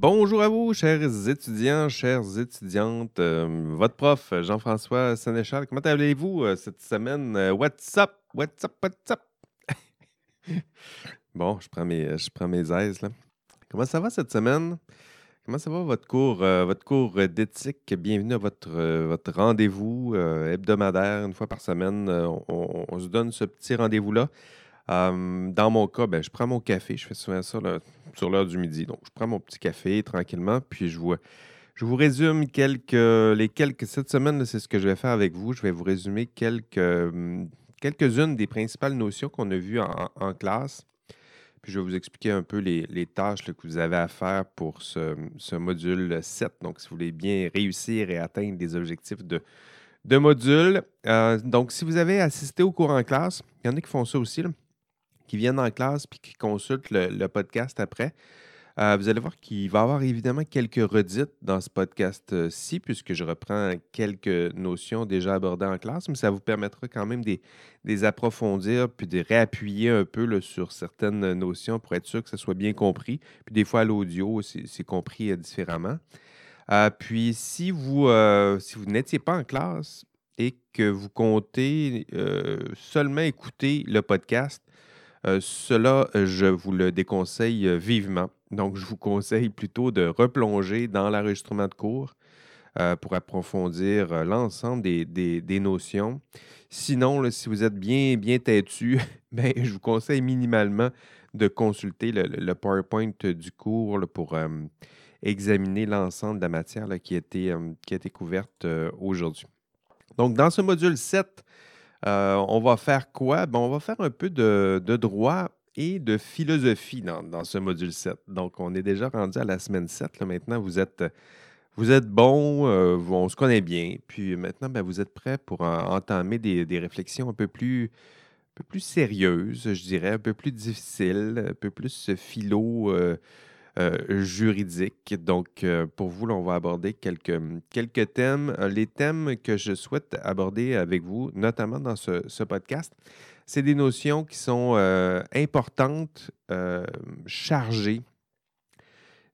bonjour à vous, chers étudiants, chères étudiantes. Euh, votre prof, Jean-François Sénéchal, comment allez-vous euh, cette semaine? Euh, what's up? What's up? What's up? bon, je prends mes, je prends mes aises, là. Comment ça va cette semaine? Comment ça va votre cours, votre cours d'éthique? Bienvenue à votre, rendez-vous hebdomadaire, une fois par semaine. On, on, se donne ce petit rendez-vous-là. Dans mon cas, ben, je prends mon café. Je fais souvent ça sur l'heure du midi. Donc, je prends mon petit café tranquillement, puis je. Je vous résume quelques, les quelques. Cette semaine, c'est ce que je vais faire avec vous. Je vais vous résumer quelques, hum, quelques-unes des principales notions qu'on a vues en, classe. Puis je vais vous expliquer un peu les, tâches que vous avez à faire pour ce, module 7. Donc, si vous voulez bien réussir et atteindre des objectifs de, de module. Euh, donc, si vous avez assisté au cours en classe, il y en a qui font ça aussi. Qui viennent en classe puis qui consultent le, podcast après, euh, vous allez voir qu'il va y avoir évidemment quelques redites dans ce podcast-ci, puisque je reprends quelques notions déjà abordées en classe, mais ça vous permettra quand même de les approfondir puis de réappuyer un peu sur certaines notions pour être sûr que ça soit bien compris. Puis des fois, à l'audio, c'est compris euh, différemment. Euh, puis si vous, si vous n'étiez pas en classe et que vous comptez seulement écouter le podcast, cela, euh, je vous le déconseille euh, vivement. Donc, je vous conseille plutôt de replonger dans l'enregistrement de cours pour approfondir l'ensemble des, notions. Sinon, si vous êtes bien, bien têtu, ben, je vous conseille minimalement de consulter le, PowerPoint du cours pour examiner l'ensemble de la matière qui, a été, qui a été couverte aujourd'hui. Donc, dans ce module 7, euh, on va faire quoi? on va faire un peu de, droit et de philosophie dans, ce module 7. Donc, on est déjà rendu à la semaine 7. Maintenant, vous êtes, bon, euh, on se connaît bien. Puis maintenant, ben, vous êtes prêts pour entamer des, réflexions un peu plus sérieuses, je dirais, un peu plus difficiles, un peu plus philo, euh, juridique. Donc, euh, pour vous, on va aborder quelques, quelques thèmes. Euh, les thèmes que je souhaite aborder avec vous, notamment dans ce, podcast, c'est des notions qui sont importantes, chargées,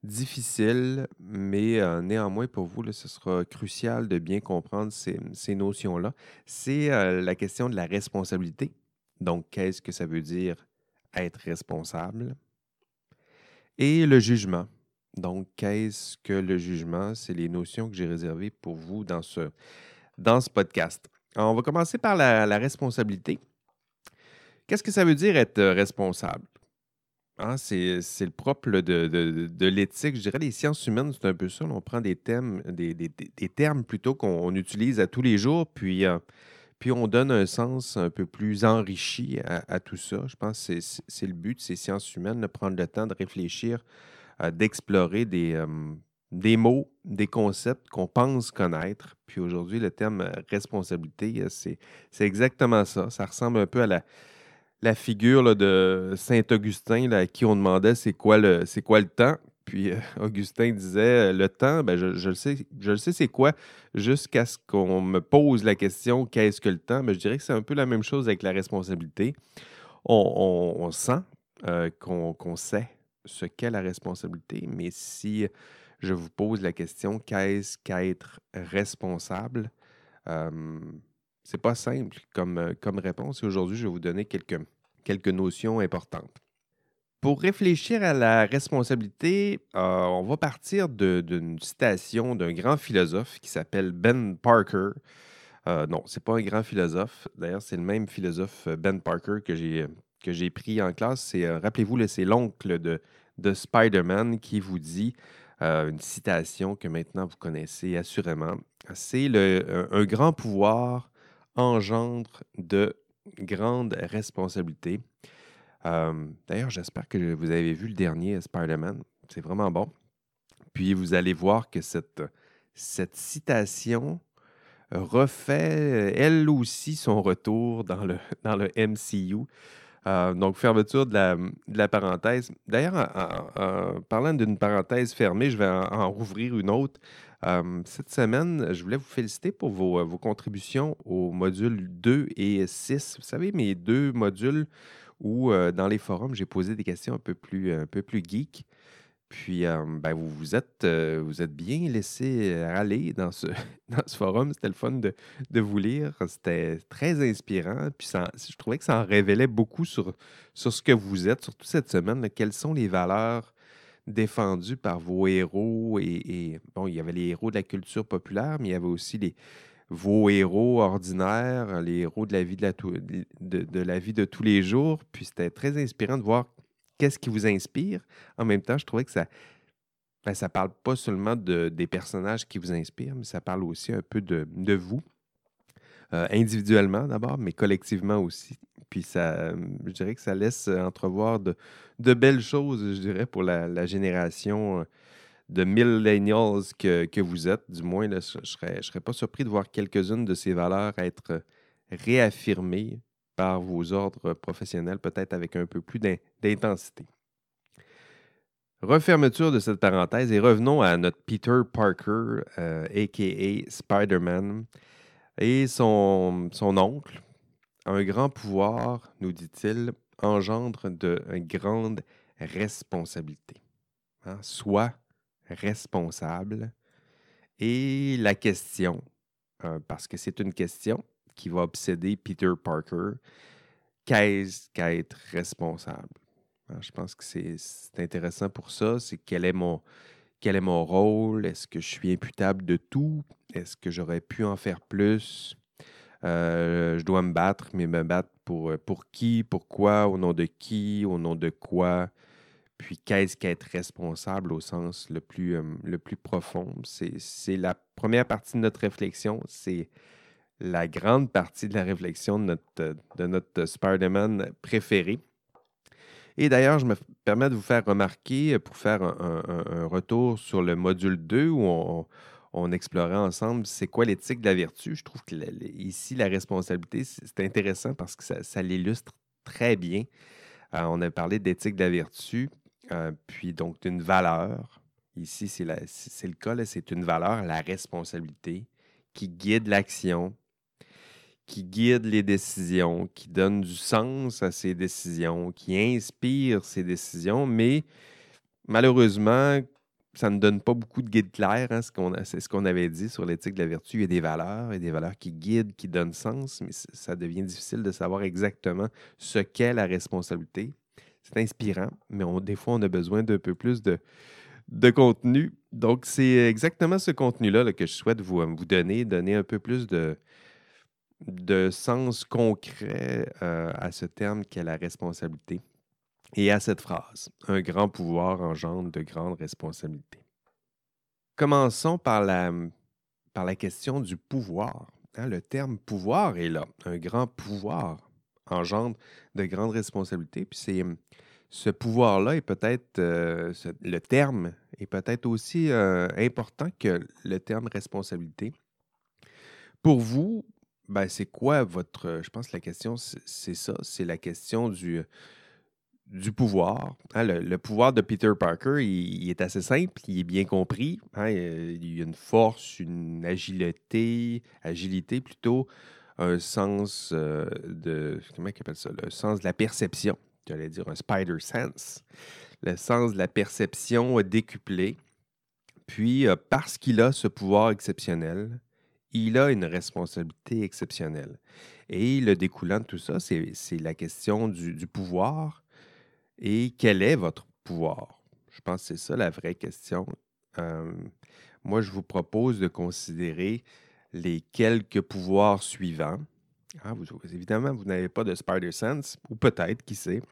difficiles, mais néanmoins, pour vous, ce sera crucial de bien comprendre ces, ces notions-là. C'est la question de la responsabilité. Donc, qu'est-ce que ça veut dire être responsable? Et le jugement. Donc, qu'est-ce que le jugement? C'est les notions que j'ai réservées pour vous dans ce, dans ce podcast. on va commencer par la, responsabilité. Qu'est-ce que ça veut dire être responsable? Hein, c'est, le propre de, l'éthique. Je dirais les sciences humaines, c'est un peu ça. On prend des thèmes, des, termes plutôt qu'on utilise à tous les jours, puis euh, puis on donne un sens un peu plus enrichi à, tout ça. Je pense que c'est le but de ces sciences humaines, de prendre le temps de réfléchir, euh, d'explorer des, euh, mots, des concepts qu'on pense connaître. Puis aujourd'hui, le terme euh, responsabilité, c'est exactement ça. Ça ressemble un peu à la, figure de Saint-Augustin à qui on demandait c'est quoi, le, quoi le temps. Puis euh, Augustin disait le temps, ben, je, le sais, c'est quoi, jusqu'à ce qu'on me pose la question qu'est-ce que le temps? Ben, je dirais que c'est un peu la même chose avec la responsabilité. On, sent euh, qu'on sait ce qu'est la responsabilité, mais si je vous pose la question qu'est-ce qu'être responsable, euh, c'est pas simple comme, réponse. Aujourd'hui, je vais vous donner quelques notions importantes. Pour réfléchir à la responsabilité, euh, on va partir d'une citation d'un grand philosophe qui s'appelle Ben Parker. Euh, non, c'est pas un grand philosophe. D'ailleurs, c'est le même philosophe euh, Ben Parker que j'ai pris en classe. Rappelez-vous, c'est l'oncle de, de Spider-Man qui vous dit une citation que maintenant vous connaissez assurément. C'est le un grand pouvoir engendre de grandes responsabilités. Euh, d'ailleurs, j'espère que vous avez vu le dernier Spider-Man. C'est vraiment bon. Puis vous allez voir que cette, citation refait elle aussi son retour dans le, MCU. Euh, donc, fermeture de la, parenthèse. D'ailleurs, parlant d'une parenthèse fermée, je vais en, rouvrir une autre. Euh, cette semaine, je voulais vous féliciter pour vos, vos contributions aux modules 2 et 6. Vous savez, mes deux modules où dans les forums, j'ai posé des questions un peu plus, un peu plus geek. Puis, ben, vous vous êtes, vous êtes bien laissé aller dans ce, dans ce forum. C'était le fun de, de vous lire. C'était très inspirant. Puis, je trouvais que ça en révélait beaucoup sur, sur ce que vous êtes, surtout cette semaine. Quelles sont les valeurs défendues par vos héros? Et, bon, il y avait les héros de la culture populaire, mais il y avait aussi les, vos héros ordinaires, les héros de la vie de, la de, de la vie de tous les jours. Puis, c'était très inspirant de voir qu'est-ce qui vous inspire. En même temps, je trouvais que ça ben, ça parle pas seulement de, des personnages qui vous inspirent, mais ça parle aussi un peu de, de vous, euh, individuellement d'abord, mais collectivement aussi. Puis ça, je dirais que ça laisse entrevoir de, de belles choses, je dirais, pour la, la génération euh, de millennials que, que vous êtes. Du moins, là, je ne serais, serais pas surpris de voir quelques-unes de ces valeurs être réaffirmées par vos ordres professionnels, peut-être avec un peu plus d'in- d'intensité. Refermeture de cette parenthèse et revenons à notre Peter Parker, euh, a.k.a. Spider-Man, et son, son oncle. Un grand pouvoir, nous dit-il, engendre de grandes responsabilités. Hein, Sois responsable. Et la question, euh, parce que c'est une question qui va obséder Peter Parker, qu'est-ce qu'être responsable? Hein, Je pense que c'est intéressant pour ça. C'est quel est mon quel est mon rôle? Est-ce que je suis imputable de tout? Est-ce que j'aurais pu en faire plus? Euh, je dois me battre, mais me battre pour, pour qui? Pourquoi? Au nom de qui? Au nom de quoi? Puis qu'est-ce qu'être responsable au sens le plus, euh, le plus profond? C'est la première partie de notre réflexion. C'est la grande partie de la réflexion de notre, de notre Spider-Man préféré. Et d'ailleurs, je me permets de vous faire remarquer, pour faire un, un- retour sur le module 2 où on, on explorait ensemble c'est quoi l'éthique de la vertu? Je trouve que la- ici, la responsabilité, c'est c'est intéressant parce que ça, ça l'illustre très bien. Euh, on a parlé d'éthique de la vertu, euh, puis donc d'une valeur. Ici, c'est le cas, c'est une valeur, la responsabilité, qui guide l'action, qui guide les décisions, qui donne du sens à ces décisions, qui inspire ces décisions, mais malheureusement, ça ne donne pas beaucoup de guide clair. hein, c'est ce qu'on avait dit sur l'éthique de la vertu. Il y a des valeurs, il y a des valeurs qui guident, qui donnent sens, mais ça devient difficile de savoir exactement ce qu'est la responsabilité. C'est inspirant, mais des fois, on a besoin d'un peu plus de, contenu. Donc, c'est exactement ce contenu-là là, que je souhaite vous, vous donner, donner un peu plus de, sens concret euh, à ce terme qu'est la responsabilité et à cette phrase. Un grand pouvoir engendre de grandes responsabilités. Commençons par la, par la question du pouvoir. hein. le terme pouvoir est là. Un grand pouvoir engendre de grandes responsabilités. Puis c'est ce pouvoir-là est peut-être, euh, le terme est peut-être aussi euh, important que le terme responsabilité. Pour vous, ben, c'est quoi votre. Je pense que la question, c'est ça. C'est la question du, pouvoir. hein. le, pouvoir de Peter Parker, il, il est assez simple, il est bien compris. hein, il y a une force, une agilité, agilité plutôt, un sens euh, de. Comment il appelle ça? Le sens de la perception. J'allais dire un spider sense. Le sens de la perception décuplé. Puis, euh, parce qu'il a ce pouvoir exceptionnel, il a une responsabilité exceptionnelle. Et le découlant de tout ça, c'est la question du, du pouvoir et quel est votre pouvoir? Je pense que c'est ça la vraie question. Euh, moi, je vous propose de considérer les quelques pouvoirs suivants. Ah, vous- évidemment, vous n'avez pas de Spider Sense, ou peut-être, qui sait.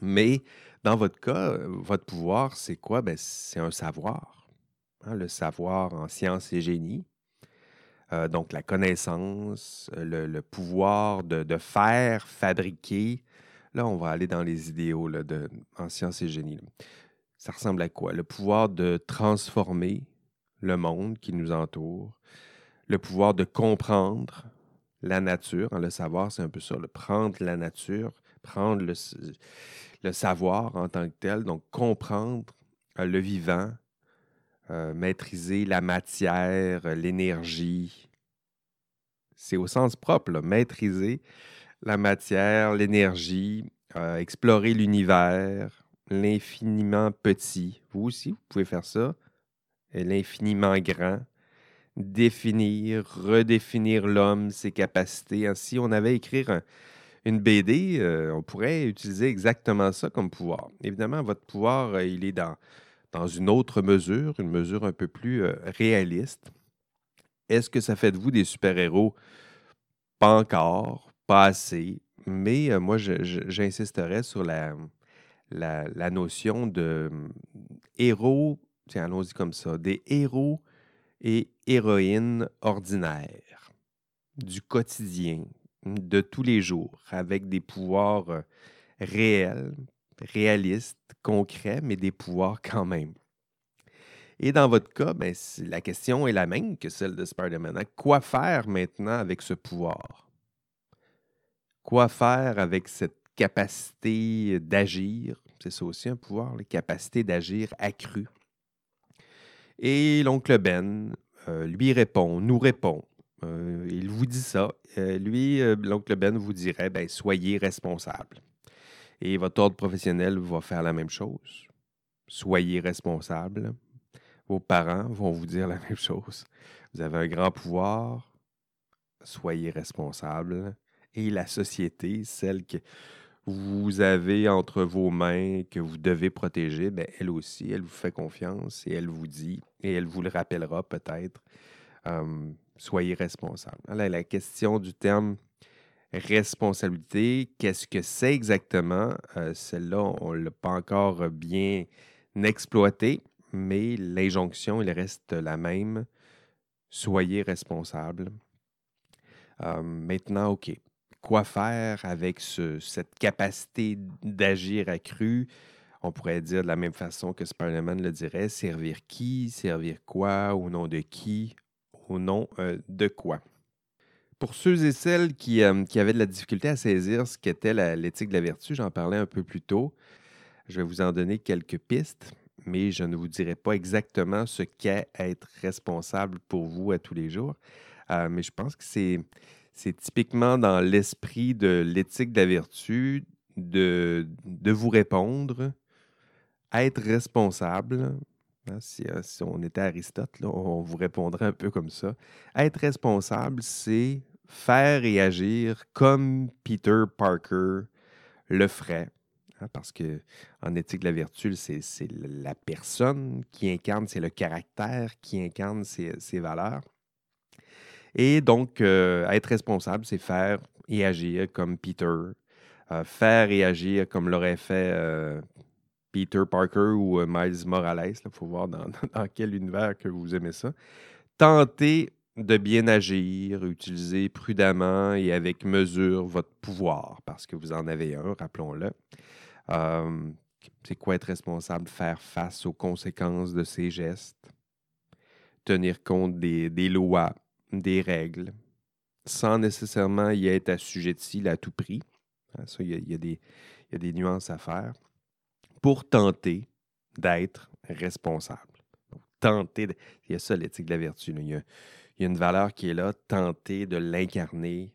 Mais dans votre cas, votre pouvoir, c'est quoi? Ben, c'est un savoir. hein, le savoir en sciences et génie. Euh, donc, la connaissance, le, pouvoir de, faire, fabriquer. Là, on va aller dans les idéaux là, de, en sciences et génie. Ça ressemble à quoi? Le pouvoir de transformer le monde qui nous entoure, le pouvoir de comprendre la nature. hein, le savoir, c'est un peu ça, le prendre la nature, prendre le, savoir en tant que tel, donc comprendre euh, le vivant, euh, maîtriser la matière, euh, l'énergie. C'est au sens propre, maîtriser la matière, l'énergie, explorer l'univers, l'infiniment petit. Vous aussi, vous pouvez faire ça. L'infiniment grand. Définir, redéfinir l'homme, ses capacités. Si on avait écrit une BD, euh, on pourrait utiliser exactement ça comme pouvoir. Évidemment, votre pouvoir, euh, il est dans, une autre mesure, une mesure un peu plus euh, réaliste. Est-ce que ça fait de vous des super-héros? Pas encore, pas assez, mais moi, j'insisterais sur la, la, notion de hum, héros, tiens, allons-y comme ça, des héros et héroïnes ordinaires, du quotidien, de tous les jours, avec des pouvoirs euh, réels, réalistes, concrets, mais des pouvoirs quand même. Et dans votre cas, ben, la question est la même que celle de Spider-Man. Quoi faire maintenant avec ce pouvoir? Quoi faire avec cette capacité d'agir? C'est ça aussi un pouvoir, la capacité d'agir accrue. Et l'oncle Ben euh, lui répond, nous répond. Euh, il vous dit ça. Euh, lui, l'oncle Ben vous dirait, ben, soyez responsable. Et votre ordre professionnel va faire la même chose. Soyez responsable. Vos parents vont vous dire la même chose. Vous avez un grand pouvoir. Soyez responsable. Et la société, celle que vous avez entre vos mains que vous devez protéger, bien, elle aussi, elle vous fait confiance et elle vous dit, et elle vous le rappellera peut-être, soyez responsable. La question du terme responsabilité, qu'est-ce que c'est exactement? Euh, celle-là, on ne l'a pas encore bien exploité, mais l'injonction, il reste la même. Soyez responsable. maintenant, OK quoi faire avec cette capacité d'agir accrue? On pourrait dire de la même façon que Spider-Man le dirait, servir qui, servir quoi, au nom de qui, au nom euh, de quoi? Pour ceux et celles qui, euh, qui, avaient de la difficulté à saisir ce qu'était l'éthique de la vertu, j'en parlais un peu plus tôt. Je vais vous en donner quelques pistes, mais je ne vous dirai pas exactement ce qu'est être responsable pour vous à tous les jours. Euh, mais je pense que c'est c'est typiquement dans l'esprit de l'éthique de la vertu de, vous répondre, être responsable. Hein, euh, si, on était Aristote, on vous répondrait un peu comme ça. Être responsable, c'est faire et agir comme Peter Parker le ferait. Hein, parce que en éthique de la vertu, c'est la personne qui incarne, c'est le caractère qui incarne ses valeurs. Et donc, euh, être responsable, c'est faire et agir comme Peter, euh, faire et agir comme l'aurait fait euh, Peter Parker ou Miles Morales. Il faut voir dans, quel univers que vous aimez ça. Tenter de bien agir, utiliser prudemment et avec mesure votre pouvoir, parce que vous en avez un, rappelons-le. c'est quoi être responsable? Faire face aux conséquences de ses gestes, tenir compte des, des lois, des règles sans nécessairement y être assujetti à tout prix. Hein, ça, il y, a, des, nuances à faire pour tenter d'être responsable. tenter, il y a ça l'éthique de la vertu. Il, y a, une valeur qui est là, tenter de l'incarner.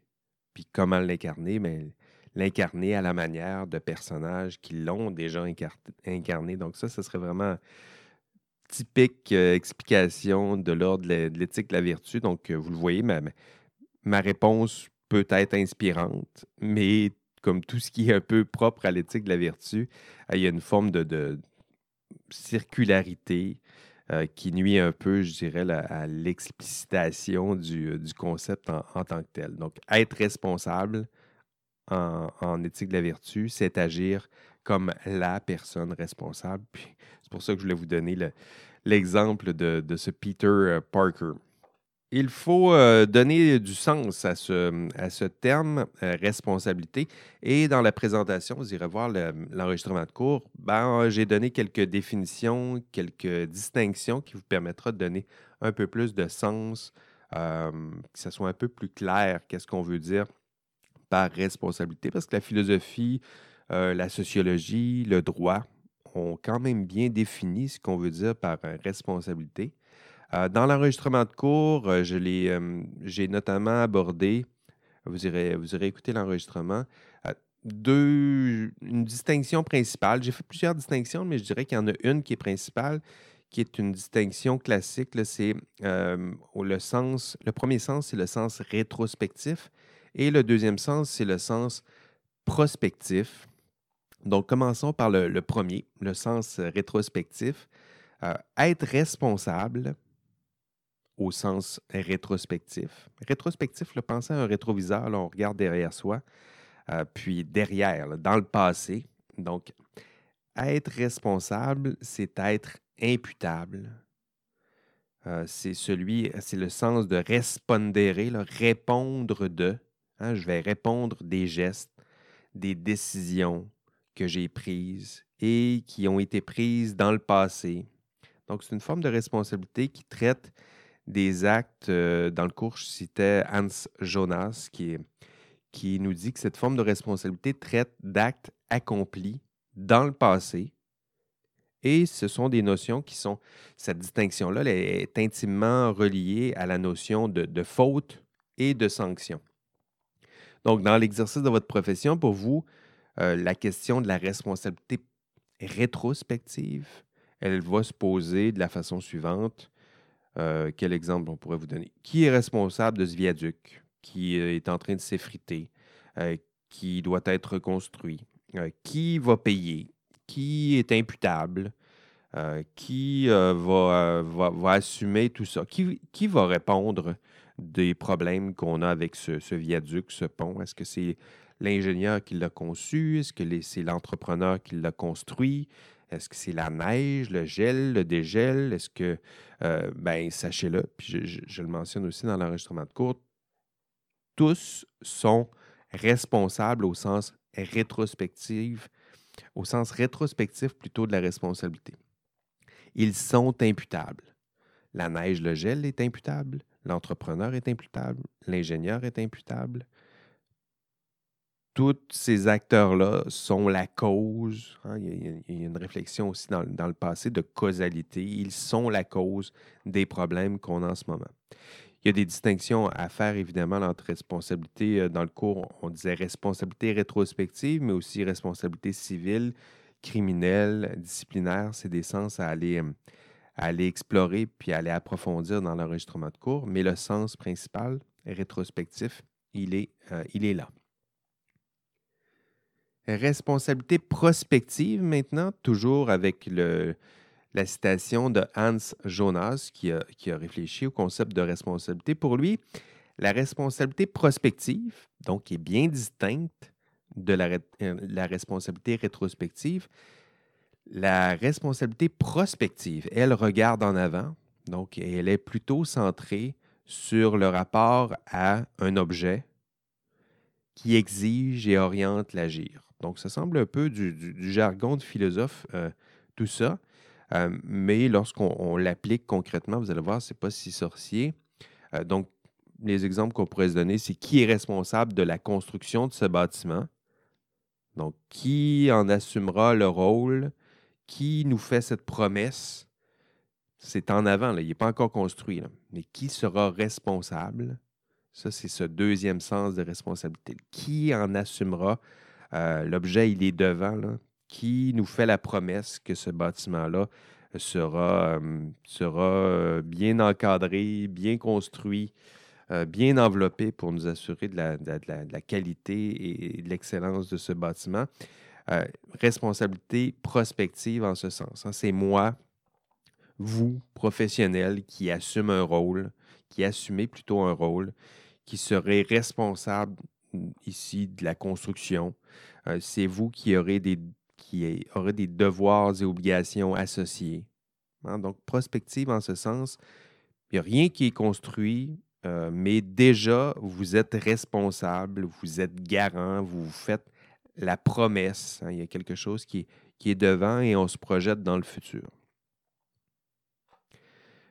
Puis comment l'incarner? Mais l'incarner à la manière de personnages qui l'ont déjà incarné. Donc ça, ce serait vraiment typique euh, explication de l'ordre de l'éthique de la vertu. Donc, euh, vous le voyez, ma, ma réponse peut être inspirante, mais comme tout ce qui est un peu propre à l'éthique de la vertu, il y a une forme de, circularité euh, qui nuit un peu, je dirais, à l'explicitation du, concept en, tant que tel. Donc, être responsable en, en éthique de la vertu, c'est agir comme la personne responsable. c'est pour ça que je voulais vous donner l'exemple de, ce Peter euh, Parker. Il faut euh, donner du sens à ce, terme euh, responsabilité. Et dans la présentation, vous irez voir l'enregistrement de cours, ben, j'ai donné quelques définitions, quelques distinctions qui vous permettra de donner un peu plus de sens, que ce soit un peu plus clair qu'est-ce qu'on veut dire par responsabilité, parce que la philosophie, euh, la sociologie, le droit ont quand même bien défini ce qu'on veut dire par euh, responsabilité. Euh, dans l'enregistrement de cours, j'ai notamment abordé, vous irez, vous écouter l'enregistrement, une distinction principale. J'ai fait plusieurs distinctions, mais je dirais qu'il y en a une qui est principale, qui est une distinction classique. Le sens, le premier sens, c'est le sens rétrospectif, et le deuxième sens, c'est le sens prospectif. Donc, commençons par le, premier, le sens rétrospectif. Euh, être responsable au sens rétrospectif. Rétrospectif, le penser à un rétroviseur, on regarde derrière soi. Euh, puis derrière, dans le passé. Donc, être responsable, c'est être imputable. Euh, c'est celui, c'est le sens de respondere, répondre de. Hein, je vais répondre des gestes, des décisions que j'ai prises et qui ont été prises dans le passé. Donc, c'est une forme de responsabilité qui traite des actes. Euh, dans le cours, je citais Hans Jonas, qui qui nous dit que cette forme de responsabilité traite d'actes accomplis dans le passé. Et ce sont des notions qui sont, cette distinction-là est intimement reliée à la notion de, faute et de sanction. Donc, dans l'exercice de votre profession, pour vous, euh, la question de la responsabilité rétrospective, elle va se poser de la façon suivante. Euh, quel exemple on pourrait vous donner? Qui est responsable de ce viaduc? qui euh, est en train de s'effriter, qui doit être reconstruit, qui va payer, qui est imputable, qui va, assumer tout ça, qui, qui, va répondre des problèmes qu'on a avec ce, viaduc, ce pont? Est-ce que c'est l'ingénieur qui l'a conçu? Est-ce que c'est l'entrepreneur qui l'a construit? Est-ce que c'est la neige, le gel, le dégel? Est-ce que, ben, sachez-le, puis je, je, le mentionne aussi dans l'enregistrement de cours, tous sont responsables au sens rétrospectif, au sens rétrospectif plutôt de la responsabilité. Ils sont imputables. La neige, le gel est imputable, l'entrepreneur est imputable, l'ingénieur est imputable. Tous ces acteurs-là sont la cause. Hein, il, y a, une réflexion aussi dans, le passé de causalité. Ils sont la cause des problèmes qu'on a en ce moment. Il y a des distinctions à faire, évidemment, entre responsabilité. Euh, dans le cours, on disait responsabilité rétrospective, mais aussi responsabilité civile, criminelle, disciplinaire. C'est des sens à aller, euh, explorer puis à aller approfondir dans l'enregistrement de cours. Mais le sens principal, rétrospectif, il est, euh, il est là. Responsabilité prospective maintenant, toujours avec le, la citation de Hans Jonas qui a, réfléchi au concept de responsabilité. Pour lui, la responsabilité prospective, donc, est bien distincte de la, euh, la responsabilité rétrospective. La responsabilité prospective, elle regarde en avant, donc elle est plutôt centrée sur le rapport à un objet qui exige et oriente l'agir. Donc, ça semble un peu du, jargon de philosophe, euh, tout ça. Euh, mais lorsqu'on l'applique concrètement, vous allez voir, ce n'est pas si sorcier. Euh, donc, les exemples qu'on pourrait se donner, c'est qui est responsable de la construction de ce bâtiment? Donc, qui en assumera le rôle? Qui nous fait cette promesse? C'est en avant, là, il n'est pas encore construit. Mais qui sera responsable? Ça, c'est ce deuxième sens de responsabilité. Qui en assumera? Euh, l'objet, il est devant. Qui nous fait la promesse que ce bâtiment-là sera, sera euh, bien encadré, bien construit, euh, bien enveloppé pour nous assurer de la, qualité et de l'excellence de ce bâtiment? Euh, responsabilité prospective en ce sens. Hein. C'est moi, vous, professionnel, qui assume un rôle, qui assumez plutôt un rôle, qui serait responsable ici de la construction. c'est vous qui aurez des qui aurait des devoirs et obligations associés. Hein. Donc, prospective en ce sens, il n'y a rien qui est construit, euh, mais déjà, vous êtes responsable, vous êtes garant, vous faites la promesse. Hein. Il y a quelque chose qui est, qui est devant et on se projette dans le futur.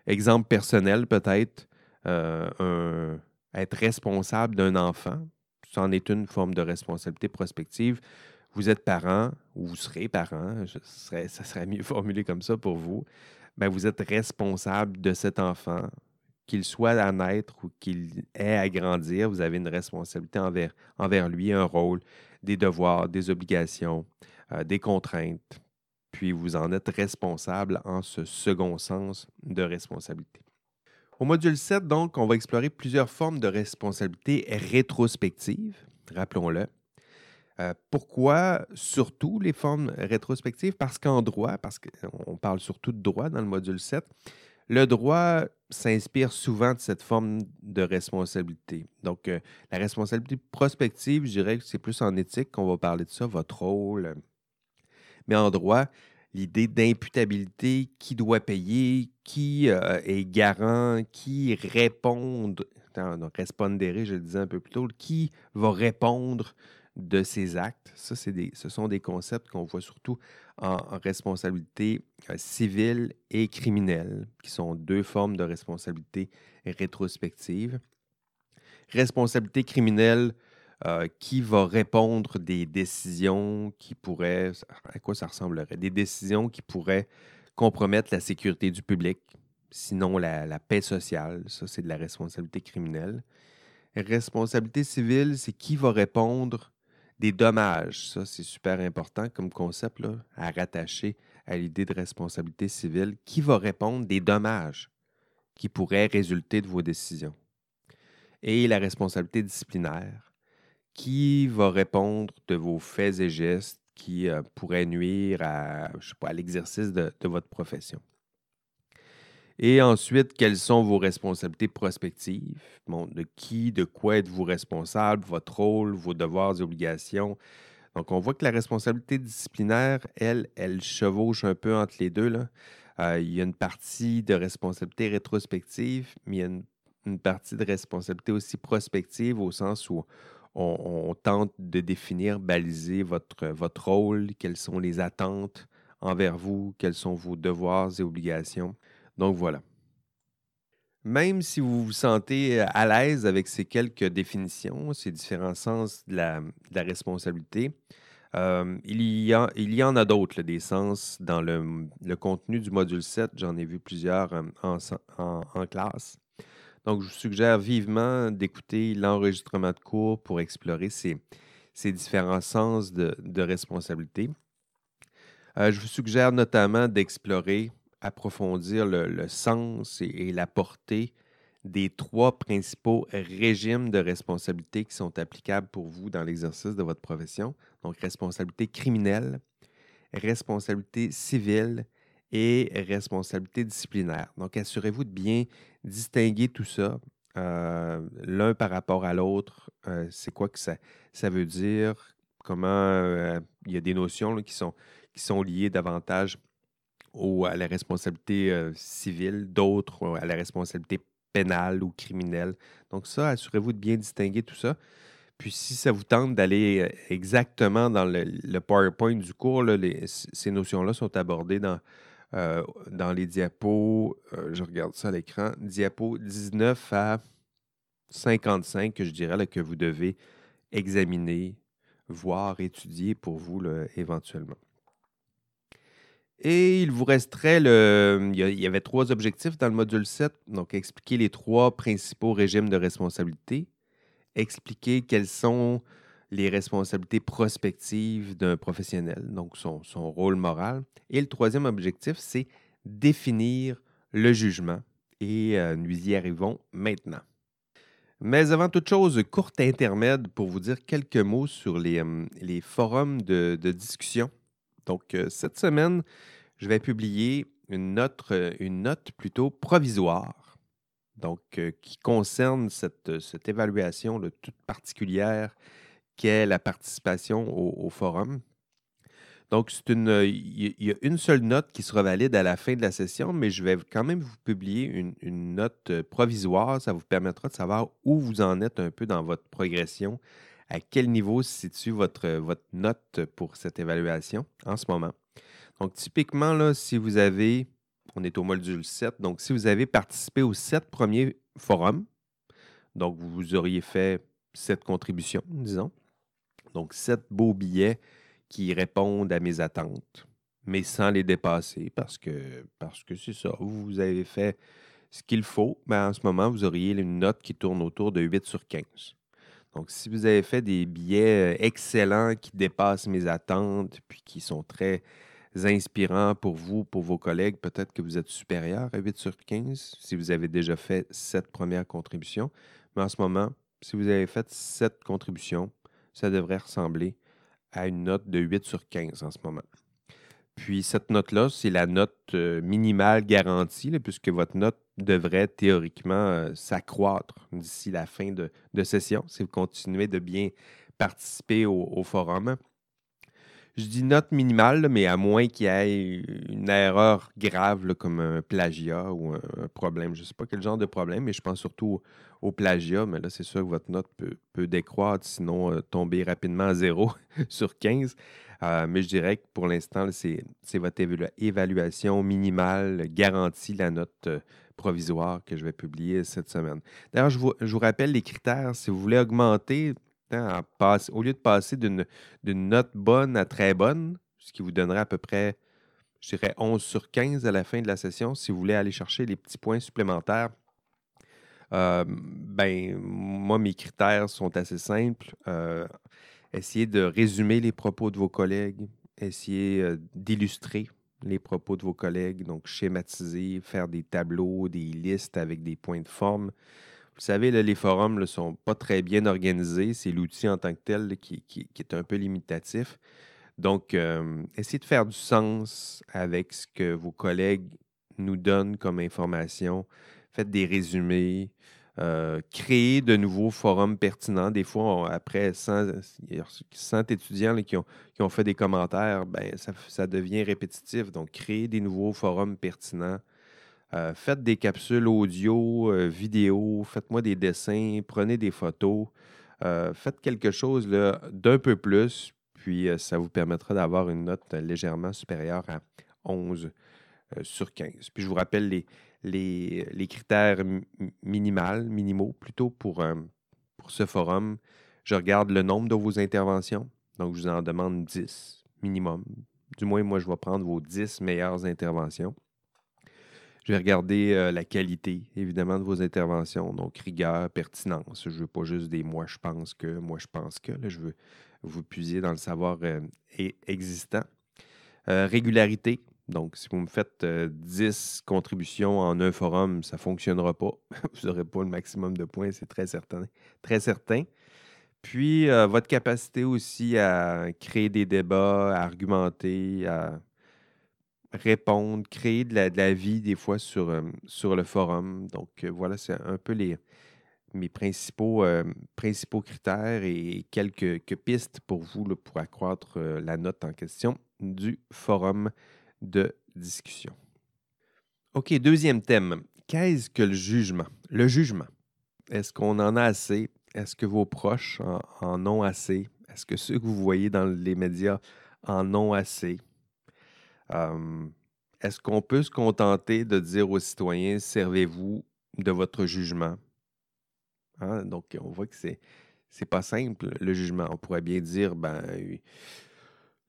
Exemple personnel, peut-être, euh, être responsable d'un enfant, c'en est une forme de responsabilité prospective vous êtes parent ou vous serez parent, ça serait mieux formulé comme ça pour vous, ben vous êtes responsable de cet enfant qu'il soit à naître ou qu'il ait à grandir, vous avez une responsabilité envers, envers lui, un rôle, des devoirs, des obligations, euh, des contraintes. Puis vous en êtes responsable en ce second sens de responsabilité. Au module 7, donc, on va explorer plusieurs formes de responsabilité rétrospective, rappelons-le. Euh, pourquoi surtout les formes rétrospectives? Parce qu'en droit, parce qu'on parle surtout de droit dans le module 7, le droit s'inspire souvent de cette forme de responsabilité. Donc, euh, la responsabilité prospective, je dirais que c'est plus en éthique qu'on va parler de ça, votre rôle. Mais en droit, l'idée d'imputabilité, qui doit payer, qui euh, est garant, qui répond, répondere, je le disais un peu plus tôt, qui va répondre de ces actes? Ça, ce sont des concepts qu'on voit surtout en, responsabilité euh, civile et criminelle, qui sont deux formes de responsabilité rétrospective. Responsabilité criminelle, euh, qui va répondre des décisions qui pourraient, à quoi ça ressemblerait? Des décisions qui pourraient compromettre la sécurité du public, sinon la, paix sociale. Ça, c'est de la responsabilité criminelle. Responsabilité civile, c'est qui va répondre des dommages. Ça, c'est super important comme concept à rattacher à l'idée de responsabilité civile. Qui va répondre des dommages qui pourraient résulter de vos décisions? Et la responsabilité disciplinaire. Qui va répondre de vos faits et gestes qui euh, pourraient nuire à, à l'exercice de votre profession? Et ensuite, quelles sont vos responsabilités prospectives? de qui, de quoi êtes-vous responsable, votre rôle, vos devoirs et obligations? Donc, on voit que la responsabilité disciplinaire, elle, elle chevauche un peu entre les deux. Là. Euh, il y a une partie de responsabilité rétrospective, mais il y a une, partie de responsabilité aussi prospective au sens où on, tente de définir, baliser votre, rôle, quelles sont les attentes envers vous, quels sont vos devoirs et obligations. Donc voilà. Même si vous vous sentez euh, à l'aise avec ces quelques définitions, ces différents sens de la, responsabilité, euh, il, y il y en a d'autres, des sens dans le, contenu du module 7. J'en ai vu plusieurs euh, en, classe. Donc, je vous suggère vivement d'écouter l'enregistrement de cours pour explorer ces, différents sens de, responsabilité. je vous suggère notamment d'explorer approfondir le, sens et, la portée des trois principaux régimes de responsabilité qui sont applicables pour vous dans l'exercice de votre profession. Donc, responsabilité criminelle, responsabilité civile et responsabilité disciplinaire. Donc, assurez-vous de bien distinguer tout ça, euh, l'un par rapport à l'autre. Euh, c'est quoi que ça, ça veut dire? Comment euh, il y a des notions qui, sont, liées davantage à la responsabilité civile, d'autres à la responsabilité pénale ou criminelle. Donc ça, assurez-vous de bien distinguer tout ça. Puis si ça vous tente d'aller exactement dans le, PowerPoint du cours, ces notions-là sont abordées dans, euh, dans les diapos, je regarde ça à l'écran, diapos 19 à 55 que je dirais que vous devez examiner, voir, étudier pour vous éventuellement. Et il vous resterait le. Il y avait trois objectifs dans le module 7. Donc, expliquer les trois principaux régimes de responsabilité, expliquer quelles sont les responsabilités prospectives d'un professionnel, donc son, rôle moral. Et le troisième objectif, c'est définir le jugement. Et euh, nous y arrivons maintenant. Mais avant toute chose, courte intermède pour vous dire quelques mots sur les, euh, les forums de, de discussion donc, euh, cette semaine, je vais publier une note, une note plutôt provisoire, donc qui concerne cette, évaluation toute particulière qu'est la participation au, forum. Donc, une, il y a une seule note qui sera valide à la fin de la session, mais je vais quand même vous publier une, note provisoire. Ça vous permettra de savoir où vous en êtes un peu dans votre progression à quel niveau se situe votre, votre note pour cette évaluation en ce moment. Donc, typiquement, là, si vous avez, on est au module 7, donc si vous avez participé aux sept premiers forums, donc vous auriez fait sept contributions, disons, donc sept beaux billets qui répondent à mes attentes, mais sans les dépasser parce que parce que c'est ça, vous avez fait ce qu'il faut, ben, en ce moment, vous auriez une note qui tourne autour de 8 sur 15. Donc, si vous avez fait des billets euh, excellents qui dépassent mes attentes, puis qui sont très inspirants pour vous, pour vos collègues, peut-être que vous êtes supérieur à 8 sur 15 si vous avez déjà fait cette première contribution. Mais en ce moment, si vous avez fait cette contribution, ça devrait ressembler à une note de 8 sur 15 en ce moment. Puis cette note-là, c'est la note euh, minimale garantie, puisque votre note devrait théoriquement euh, s'accroître d'ici la fin de, session si vous continuez de bien participer au forum. Je dis note minimale, mais à moins qu'il y ait une erreur grave comme un plagiat ou un, problème. Je ne sais pas quel genre de problème, mais je pense surtout au, plagiat. Mais là, c'est sûr que votre note peut, décroître, sinon euh, tomber rapidement à zéro sur 15. Euh, mais je dirais que pour l'instant, c'est votre évaluation minimale garantie la note euh, provisoire que je vais publier cette semaine. D'ailleurs, je je vous rappelle les critères. Si vous voulez augmenter au lieu de passer d'une note bonne à très bonne, ce qui vous donnerait à peu près, je dirais, 11 sur 15 à la fin de la session, si vous voulez aller chercher les petits points supplémentaires, euh, ben, moi, mes critères sont assez simples. Euh, essayez de résumer les propos de vos collègues, essayez euh, d'illustrer les propos de vos collègues, donc schématiser, faire des tableaux, des listes avec des points de forme. Vous savez, les forums ne sont pas très bien organisés. C'est l'outil en tant que tel qui, est un peu limitatif. Donc, essayez de faire du sens avec ce que vos collègues nous donnent comme information. Faites des résumés. Euh, créez de nouveaux forums pertinents. Des fois, après 100, 100 étudiants qui, ont, fait des commentaires, ben, ça, devient répétitif. Donc, créez des nouveaux forums pertinents. Euh, faites des capsules audio, euh, vidéo, faites-moi des dessins, prenez des photos, faites quelque chose d'un peu plus, puis ça vous permettra d'avoir une note légèrement supérieure à 11 sur 15. Puis je vous rappelle les, les, critères minimaux, minimaux plutôt pour, pour ce forum. Je regarde le nombre de vos interventions, donc je vous en demande 10 minimum. Du moins, moi, je vais prendre vos 10 meilleures interventions. Je vais regarder euh, la qualité, évidemment, de vos interventions. Donc, rigueur, pertinence. Je ne veux pas juste des moi, je pense que, moi, je pense que. Je veux vous puiser dans le savoir euh, existant. Euh, régularité. Donc, si vous me faites 10 contributions en un forum, ça ne fonctionnera pas. vous n'aurez pas le maximum de points, c'est très certain. Très certain. Puis, votre capacité aussi à créer des débats, à argumenter, à répondre, créer de la, vie des fois sur, euh, sur le forum. Donc euh, voilà, c'est un peu les, mes principaux, euh, principaux critères et quelques, pistes pour vous pour accroître la note en question du forum de discussion. OK, deuxième thème. Qu'est-ce que le jugement? Le jugement. Est-ce qu'on en a assez? Est-ce que vos proches en, ont assez? Est-ce que ceux que vous voyez dans les médias en ont assez? Est-ce qu'on peut se contenter de dire aux citoyens, servez-vous de votre jugement? Hein? Donc, on voit que c'est n'est pas simple, le jugement. On pourrait bien dire, ben,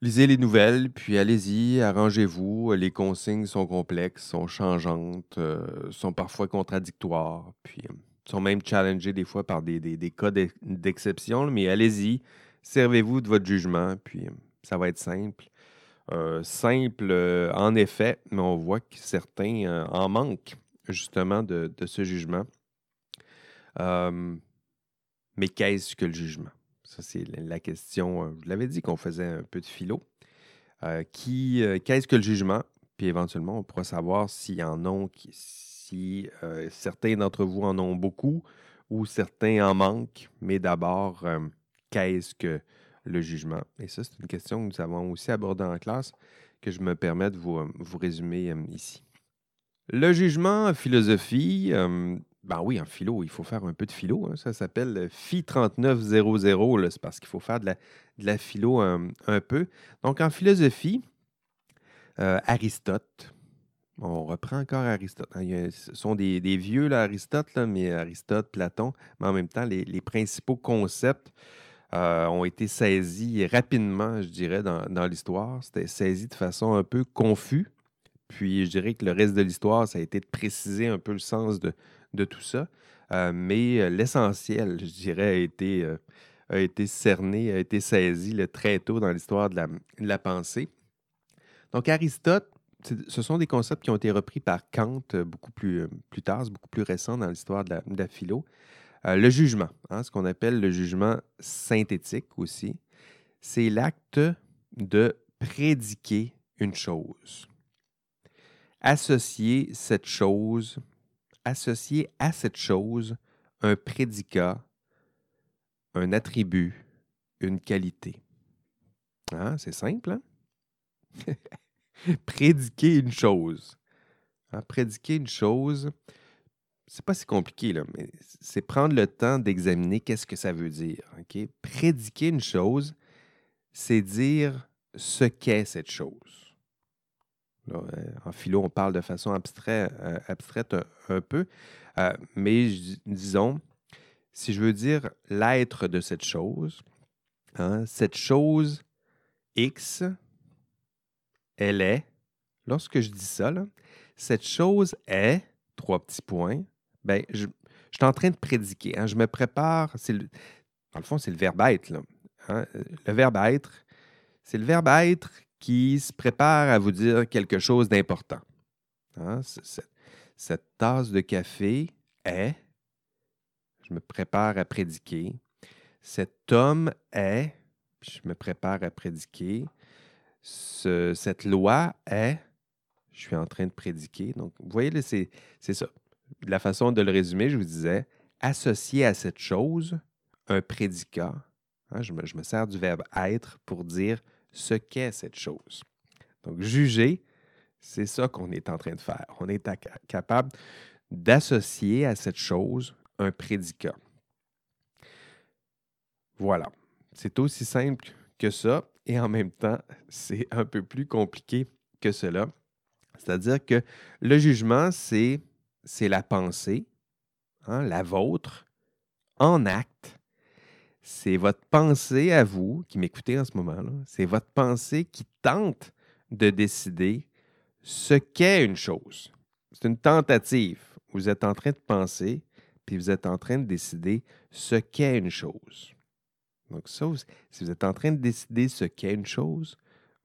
lisez les nouvelles, puis allez-y, arrangez-vous. Les consignes sont complexes, sont changeantes, euh, sont parfois contradictoires, puis euh, sont même challengées des fois par des, des cas d'exception. Mais allez-y, servez-vous de votre jugement, puis euh, ça va être simple. Simple en effet, mais on voit que certains en manquent justement de, ce jugement. mais qu'est-ce que le jugement? Ça, c'est la question. Je vous l'avais dit qu'on faisait un peu de philo. qui, qu'est-ce que le jugement? Puis éventuellement, on pourra savoir s'il y en ont, si certains d'entre vous en ont beaucoup ou certains en manquent. Mais d'abord, qu'est-ce que le jugement? Et ça, c'est une question que nous avons aussi abordée en classe, que je me permets de vous, euh, vous résumer euh, ici. Le jugement en philosophie, euh, ben oui, en philo, il faut faire un peu de philo. Hein. ça s'appelle Phi 3900. C'est parce qu'il faut faire de la, philo un, peu. Donc, en philosophie, Aristote, on reprend encore Aristote. Hein. ce sont des, vieux, là, Aristote, mais Aristote, Platon, mais en même temps, les, les principaux concepts euh, ont été saisis rapidement, je dirais, dans, l'histoire. C'était saisi de façon un peu confus Puis je dirais que le reste de l'histoire, ça a été de préciser un peu le sens de, tout ça. Euh, mais euh, l'essentiel, je dirais, a été, euh, a été cerné, a été saisi très tôt dans l'histoire de la, pensée. Donc Aristote, ce sont des concepts qui ont été repris par Kant beaucoup plus, plus tard, beaucoup plus récent dans l'histoire de, la, philo. le jugement, hein, ce qu'on appelle le jugement synthétique aussi, c'est l'acte de prédiquer une chose associer cette chose, associer à cette chose un prédicat, un attribut, une qualité. Hein? C'est simple, hein? Prédiquer une chose. Hein? Prédiquer une chose, c'est pas si compliqué, mais c'est prendre le temps d'examiner qu'est-ce que ça veut dire. Prédiquer une chose, c'est dire ce qu'est cette chose. Euh, en philo, on parle de façon abstraite, euh, abstraite un, peu, euh, mais disons, si je veux dire l'être de cette chose, hein, cette chose X, elle est, lorsque je dis ça, cette chose est, trois petits points, ben, je, suis en train de prédiquer. Hein, je me prépare, c'est dans le fond, c'est le verbe être. Hein, le verbe être, c'est le verbe être qui se prépare à vous dire quelque chose d'important. Hein, cette, tasse de café est, je me prépare à prédiquer. Cet homme est, je me prépare à prédiquer. cette loi est, je suis en train de prédiquer. Donc, vous voyez, c'est ça. La façon de le résumer, je vous disais, associer à cette chose un prédicat. Hein, je, me, je me sers du verbe être pour dire ce qu'est cette chose. Donc, juger, c'est ça qu'on est en train de faire. On est capable d'associer à cette chose un prédicat. Voilà. C'est aussi simple que ça et en même temps, c'est un peu plus compliqué que cela. C'est-à-dire que le jugement, c'est, la pensée, hein, la vôtre, en acte, c'est votre pensée à vous, qui m'écoutez en ce moment-là, c'est votre pensée qui tente de décider ce qu'est une chose. C'est une tentative. Vous êtes en train de penser, puis vous êtes en train de décider ce qu'est une chose. Donc, ça, si vous êtes en train de décider ce qu'est une chose,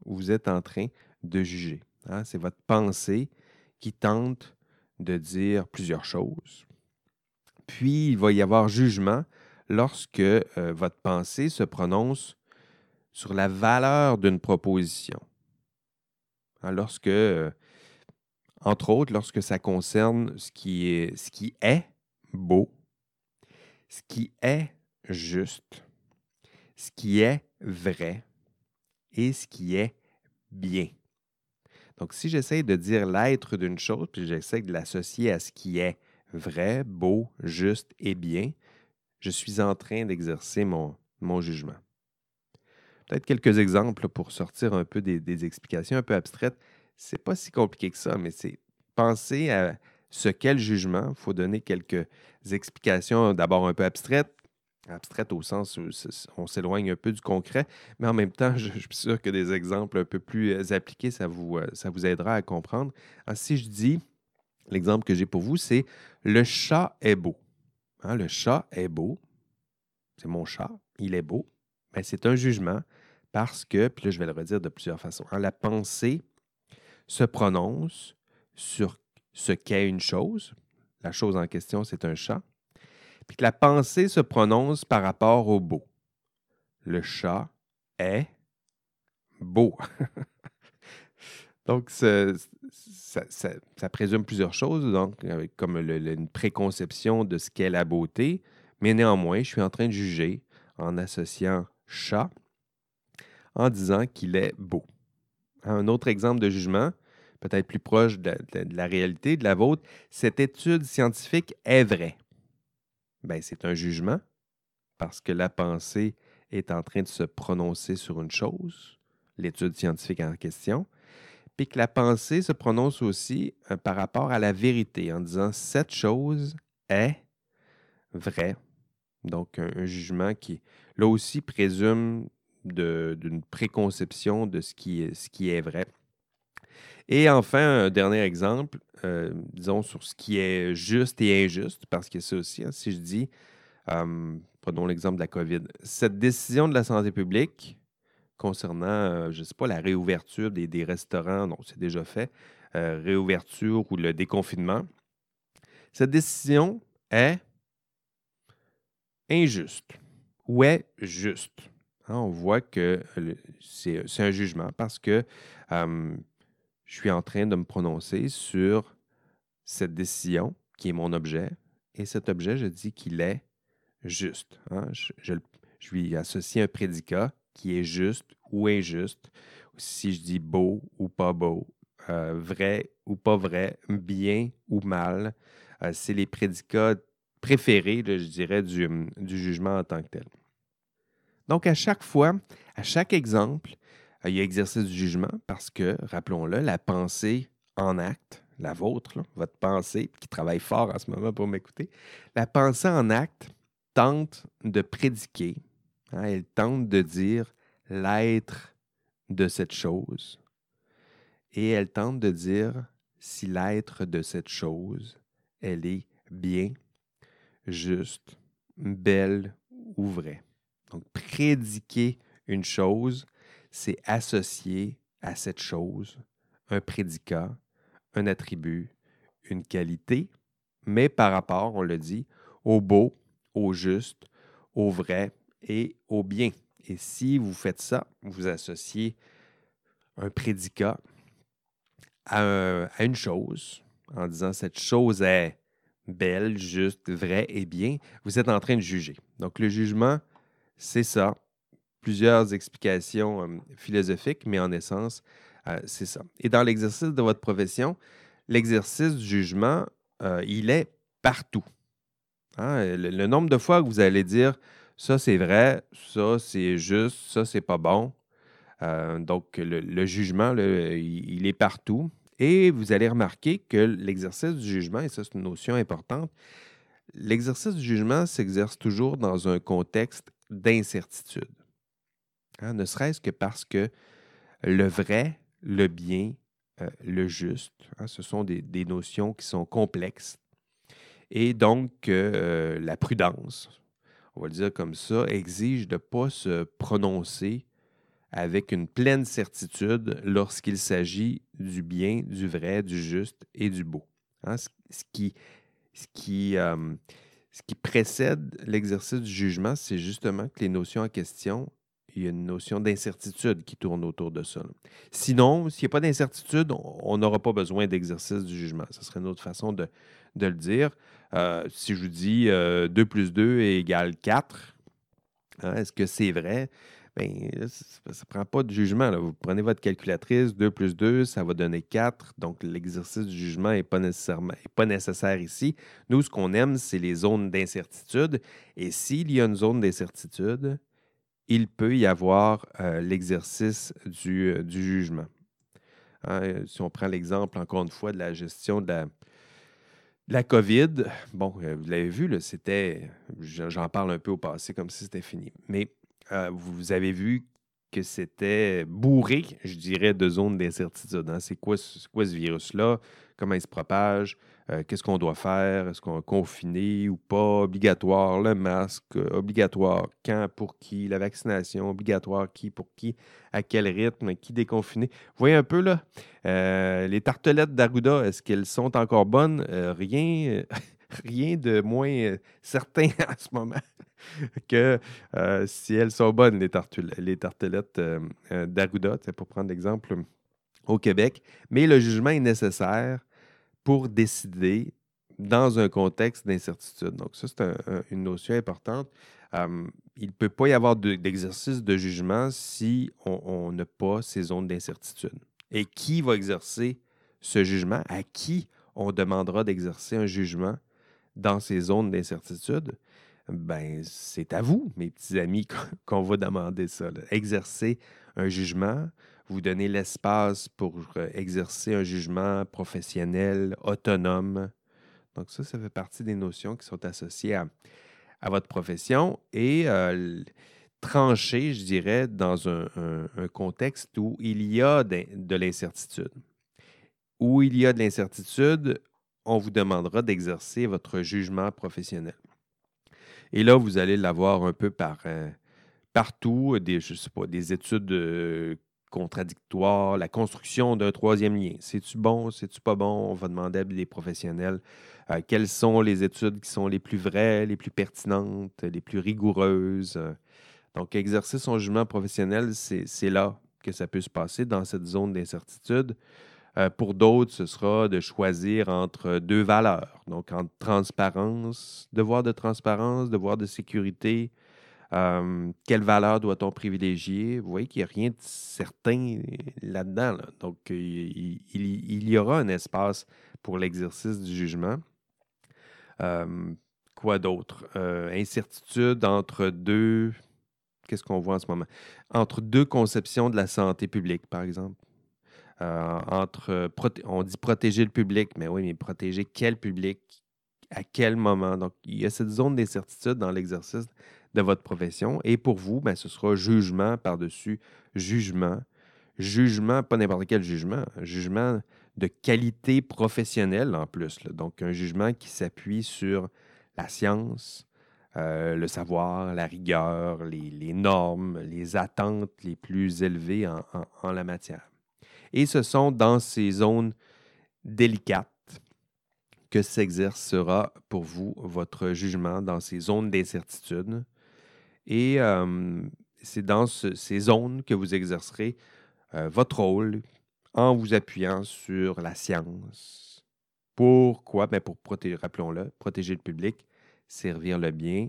vous êtes en train de juger. Hein. C'est votre pensée qui tente de dire plusieurs choses. Puis, il va y avoir jugement lorsque euh, votre pensée se prononce sur la valeur d'une proposition. Hein, lorsque, euh, entre autres, lorsque ça concerne ce qui est, ce qui est beau, ce qui est juste, ce qui est vrai et ce qui est bien. Donc, si j'essaie de dire l'être d'une chose, puis j'essaie de l'associer à ce qui est vrai, beau, juste et bien, je suis en train d'exercer mon, jugement. Peut-être quelques exemples pour sortir un peu des, explications un peu abstraites. C'est pas si compliqué que ça, mais c'est penser à ce qu'est le jugement. Il faut donner quelques explications d'abord un peu abstraites, abstraites au sens où on s'éloigne un peu du concret, mais en même temps, je, suis sûr que des exemples un peu plus euh, appliqués, ça vous, euh, ça vous aidera à comprendre. si je dis, l'exemple que j'ai pour vous, c'est le chat est beau. Hein, le chat est beau. C'est mon chat. Il est beau. Mais c'est un jugement parce que, puis là, je vais le redire de plusieurs façons. Hein, la pensée se prononce sur ce qu'est une chose. La chose en question, c'est un chat. Puis que la pensée se prononce par rapport au beau. Le chat est beau. Donc, ça, présume plusieurs choses, donc, comme une préconception de ce qu'est la beauté, mais néanmoins, je suis en train de juger en associant chat en disant qu'il est beau. Un autre exemple de jugement, peut-être plus proche de, la réalité, de la vôtre, cette étude scientifique est vraie. Ben, c'est un jugement parce que la pensée est en train de se prononcer sur une chose, l'étude scientifique en question, que la pensée se prononce aussi euh, par rapport à la vérité en disant cette chose est vraie. Donc, un, jugement qui, là aussi, présume d'une préconception de ce qui, est, vrai. Et enfin, un dernier exemple, euh, disons, sur ce qui est juste et injuste, parce que ça aussi, hein, si je dis, euh, prenons l'exemple de la COVID, cette décision de la santé publique concernant, euh, je ne sais pas, la réouverture des, restaurants, non, c'est déjà fait, réouverture ou le déconfinement, cette décision est injuste ou est juste. Hein, on voit que c'est un jugement parce que je suis en train de me prononcer sur cette décision qui est mon objet. Et cet objet, je dis qu'il est juste. Hein. Je, lui associe un prédicat qui est juste ou injuste. Si je dis beau ou pas beau, euh, vrai ou pas vrai, bien ou mal, euh, c'est les prédicats préférés, je dirais, du, du, jugement en tant que tel. Donc, à chaque fois, à chaque exemple, euh, il y a exercice du jugement parce que, rappelons-le, la pensée en acte, la vôtre, votre pensée, qui travaille fort en ce moment pour m'écouter, la pensée en acte tente de prédiquer, hein, elle tente de dire l'être de cette chose et elle tente de dire si l'être de cette chose, elle est bien, juste, belle ou vraie. Donc, prédiquer une chose, c'est associer à cette chose un prédicat, un attribut, une qualité, mais par rapport, on le dit, au beau, au juste, au vrai et au bien. Et si vous faites ça, vous associez un prédicat à, à une chose en disant cette chose est belle, juste, vraie et bien, vous êtes en train de juger. Donc le jugement, c'est ça plusieurs explications euh, philosophiques, mais en essence, euh, c'est ça. Et dans l'exercice de votre profession, l'exercice du jugement, euh, il est partout. Hein. Le, nombre de fois que vous allez dire ça c'est vrai, ça c'est juste, ça c'est pas bon. donc le, jugement, il, est partout. Et vous allez remarquer que l'exercice du jugement, et ça c'est une notion importante, l'exercice du jugement s'exerce toujours dans un contexte d'incertitude. Hein, ne serait-ce que parce que le vrai, le bien, euh, le juste, hein, ce sont des, notions qui sont complexes. Et donc, euh, la prudence, on va le dire comme ça, exige de ne pas se prononcer avec une pleine certitude lorsqu'il s'agit du bien, du vrai, du juste et du beau. Hein. euh, ce qui précède l'exercice du jugement, c'est justement que les notions en question il y a une notion d'incertitude qui tourne autour de ça. Sinon, s'il n'y a pas d'incertitude, on n'aura pas besoin d'exercice du jugement. Ce serait une autre façon de, le dire. Euh, si je vous dis 2 euh, plus 2 égale 4, hein, est-ce que c'est vrai? Bien, ça ne prend pas de jugement. Vous prenez votre calculatrice, 2 plus 2, ça va donner 4. Donc, l'exercice du jugement n'est pas nécessaire ici. Nous, ce qu'on aime, c'est les zones d'incertitude. Et s'il y a une zone d'incertitude, il peut y avoir euh, l'exercice du, euh, jugement. Hein, si on prend l'exemple, encore une fois, de la gestion de la, COVID, bon, euh, vous l'avez vu, c'était, j'en parle un peu au passé comme si c'était fini, mais vous avez vu que c'était bourré, je dirais, de zones d'incertitude. Hein. C'est quoi, ce virus-là? Comment il se propage? Euh, qu'est-ce qu'on doit faire? Est-ce qu'on est confiné ou pas? Obligatoire, le masque, obligatoire, quand, pour qui? La vaccination, obligatoire, qui, pour qui? À quel rythme? Qui déconfiné? Vous voyez un peu, là, euh, les tartelettes d'Arruda, est-ce qu'elles sont encore bonnes? Euh, rien, rien de moins certain en ce moment que si elles sont bonnes, les, tartelettes d'Arruda, pour prendre l'exemple au Québec. Mais le jugement est nécessaire pour décider dans un contexte d'incertitude. Donc, ça, c'est une notion importante. il ne peut pas y avoir d'exercice de, jugement si on n'a pas ces zones d'incertitude. Et qui va exercer ce jugement? À qui on demandera d'exercer un jugement dans ces zones d'incertitude? Ben, c'est à vous, mes petits amis, qu'on va demander ça. Exercer un jugement, vous donner l'espace pour euh, exercer un jugement professionnel, autonome. Donc ça, ça fait partie des notions qui sont associées à, votre profession et euh, trancher, je dirais, dans un, contexte où il y a de, l'incertitude. où il y a de l'incertitude, on vous demandera d'exercer votre jugement professionnel. Et là, vous allez l'avoir un peu par, euh, partout, des, je sais pas, des études euh, contradictoires, la construction d'un troisième lien. C'est-tu bon, c'est-tu pas bon? On va demander à des professionnels euh, quelles sont les études qui sont les plus vraies, les plus pertinentes, les plus rigoureuses. Donc, exercer son jugement professionnel, c'est là que ça peut se passer, dans cette zone d'incertitude. Euh, pour d'autres, ce sera de choisir entre deux valeurs, donc entre transparence, devoir de transparence, devoir de sécurité. Euh, quelle valeur doit-on privilégier? Vous voyez qu'il n'y a rien de certain là-dedans. Donc, il, y aura un espace pour l'exercice du jugement. Euh, quoi d'autre? incertitude entre deux. Qu'est-ce qu'on voit en ce moment? Entre deux conceptions de la santé publique, par exemple. Euh, entre, on dit protéger le public, mais oui, mais protéger quel public, à quel moment. Donc, il y a cette zone d'incertitude dans l'exercice de votre profession. Et pour vous, ben, ce sera jugement par-dessus jugement. Jugement, pas n'importe quel jugement, jugement de qualité professionnelle en plus. Donc, un jugement qui s'appuie sur la science, euh, le savoir, la rigueur, les, normes, les attentes les plus élevées en la matière. Et ce sont dans ces zones délicates que s'exercera pour vous votre jugement dans ces zones d'incertitude. Et euh, c'est dans ces zones que vous exercerez euh, votre rôle en vous appuyant sur la science. Pourquoi? Ben pour protéger, rappelons-le, protéger le public, servir le bien,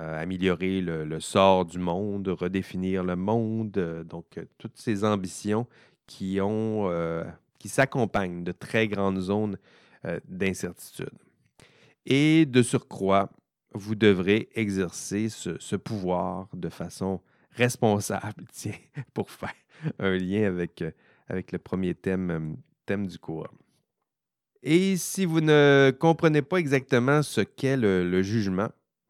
euh, améliorer le, le, sort du monde, redéfinir le monde. donc, toutes ces ambitions qui, ont, euh, qui s'accompagnent de très grandes zones euh, d'incertitude. Et de surcroît, vous devrez exercer ce, pouvoir de façon responsable, tiens, pour faire un lien avec, euh, avec le premier thème, thème du cours. Et si vous ne comprenez pas exactement ce qu'est le, jugement,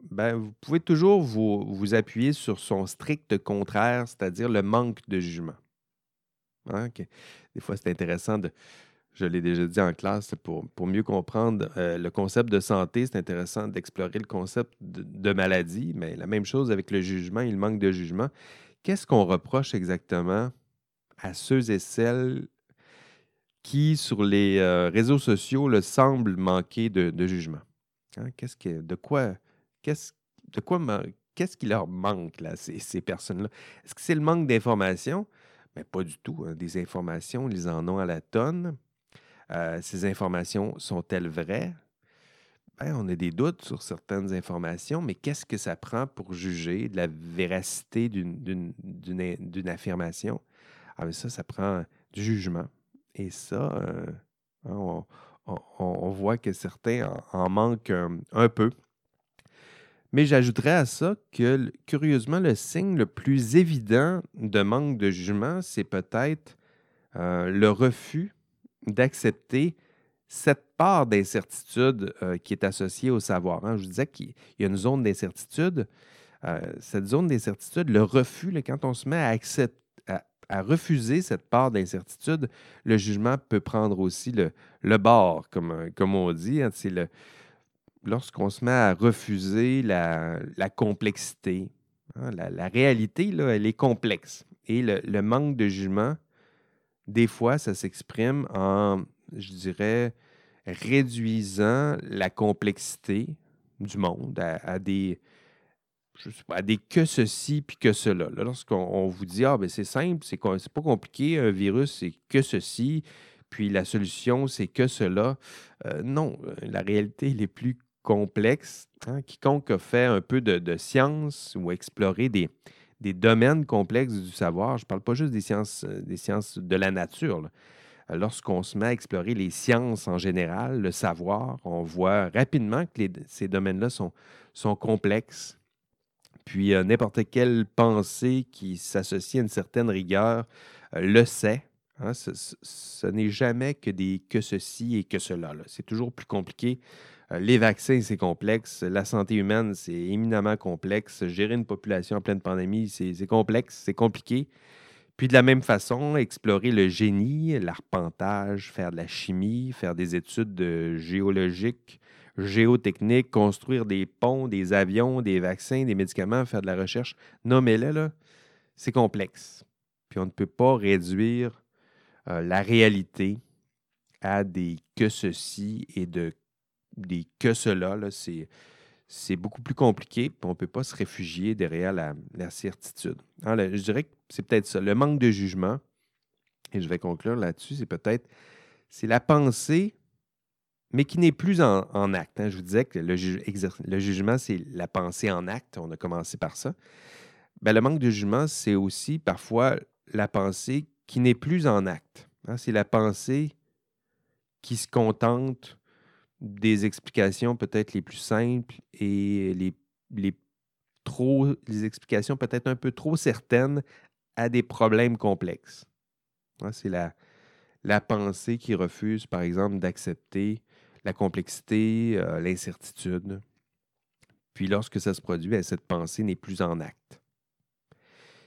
ben, vous pouvez toujours vous, vous, appuyer sur son strict contraire, c'est-à-dire le manque de jugement. Hein, des fois, c'est intéressant de. Je l'ai déjà dit en classe, pour, pour mieux comprendre euh, le concept de santé, c'est intéressant d'explorer le concept de, maladie, mais la même chose avec le jugement, il manque de jugement. Qu'est-ce qu'on reproche exactement à ceux et celles qui, sur les euh, réseaux sociaux, le semblent manquer de, jugement? Hein? Qu'est-ce que, de quoi, qu'est-ce, de quoi, qu'est-ce qui leur manque, là, ces, ces personnes-là? Est-ce que c'est le manque d'information? Mais pas du tout. Hein. Des informations, ils en ont à la tonne. Euh, ces informations sont-elles vraies? Ben, on a des doutes sur certaines informations, mais qu'est-ce que ça prend pour juger de la véracité d'une affirmation? Ah, ça, ça prend du jugement. Et ça, euh, hein, on, voit que certains en, manquent un peu. Mais j'ajouterais à ça que, curieusement, le signe le plus évident de manque de jugement, c'est peut-être euh, le refus d'accepter cette part d'incertitude euh, qui est associée au savoir. Hein. Je disais qu'il y a une zone d'incertitude. Euh, cette zone d'incertitude, le refus, quand on se met à, refuser cette part d'incertitude, le jugement peut prendre aussi le, bord, comme, comme on dit. Hein. C'est le, lorsqu'on se met à refuser la, complexité, hein, la, réalité, là, elle est complexe. Et le, manque de jugement, des fois, ça s'exprime en, je dirais, réduisant la complexité du monde à, des, des que ceci puis que cela. Lorsqu'on vous dit, ah, ben c'est simple, c'est pas compliqué, un virus, c'est que ceci, puis la solution, c'est que cela. Euh, non, la réalité, elle est plus complexe. Hein, quiconque a fait un peu de, science ou exploré des, des, domaines complexes du savoir, je ne parle pas juste des sciences, euh, des sciences de la nature. Euh, lorsqu'on se met à explorer les sciences en général, le savoir, on voit rapidement que ces domaines-là sont, sont complexes. Puis euh, n'importe quelle pensée qui s'associe à une certaine rigueur le sait. Hein. ce, n'est jamais que des que ceci et que cela. C'est toujours plus compliqué. Euh, les vaccins, c'est complexe. La santé humaine, c'est éminemment complexe. Gérer une population en pleine pandémie, c'est complexe, c'est compliqué. Puis de la même façon, explorer le génie, l'arpentage, faire de la chimie, faire des études de géologiques, géotechniques, construire des ponts, des avions, des vaccins, des médicaments, faire de la recherche, nommez-les, là, c'est complexe. Puis on ne peut pas réduire euh, la réalité à des que ceci et de, des que cela. C'est, beaucoup plus compliqué, puis on ne peut pas se réfugier derrière la, certitude. Alors, je dirais que c'est peut-être ça. Le manque de jugement, et je vais conclure là-dessus, c'est peut-être c'est la pensée, mais qui n'est plus en, acte. Hein. Je vous disais que le, le jugement, c'est la pensée en acte. On a commencé par ça. Ben, le manque de jugement, c'est aussi parfois la pensée qui n'est plus en acte. Hein. C'est la pensée qui se contente des explications peut-être les plus simples et les, trop, les explications peut-être un peu trop certaines à des problèmes complexes. C'est la, la pensée qui refuse, par exemple, d'accepter la complexité, euh, l'incertitude. Puis lorsque ça se produit, ben, cette pensée n'est plus en acte.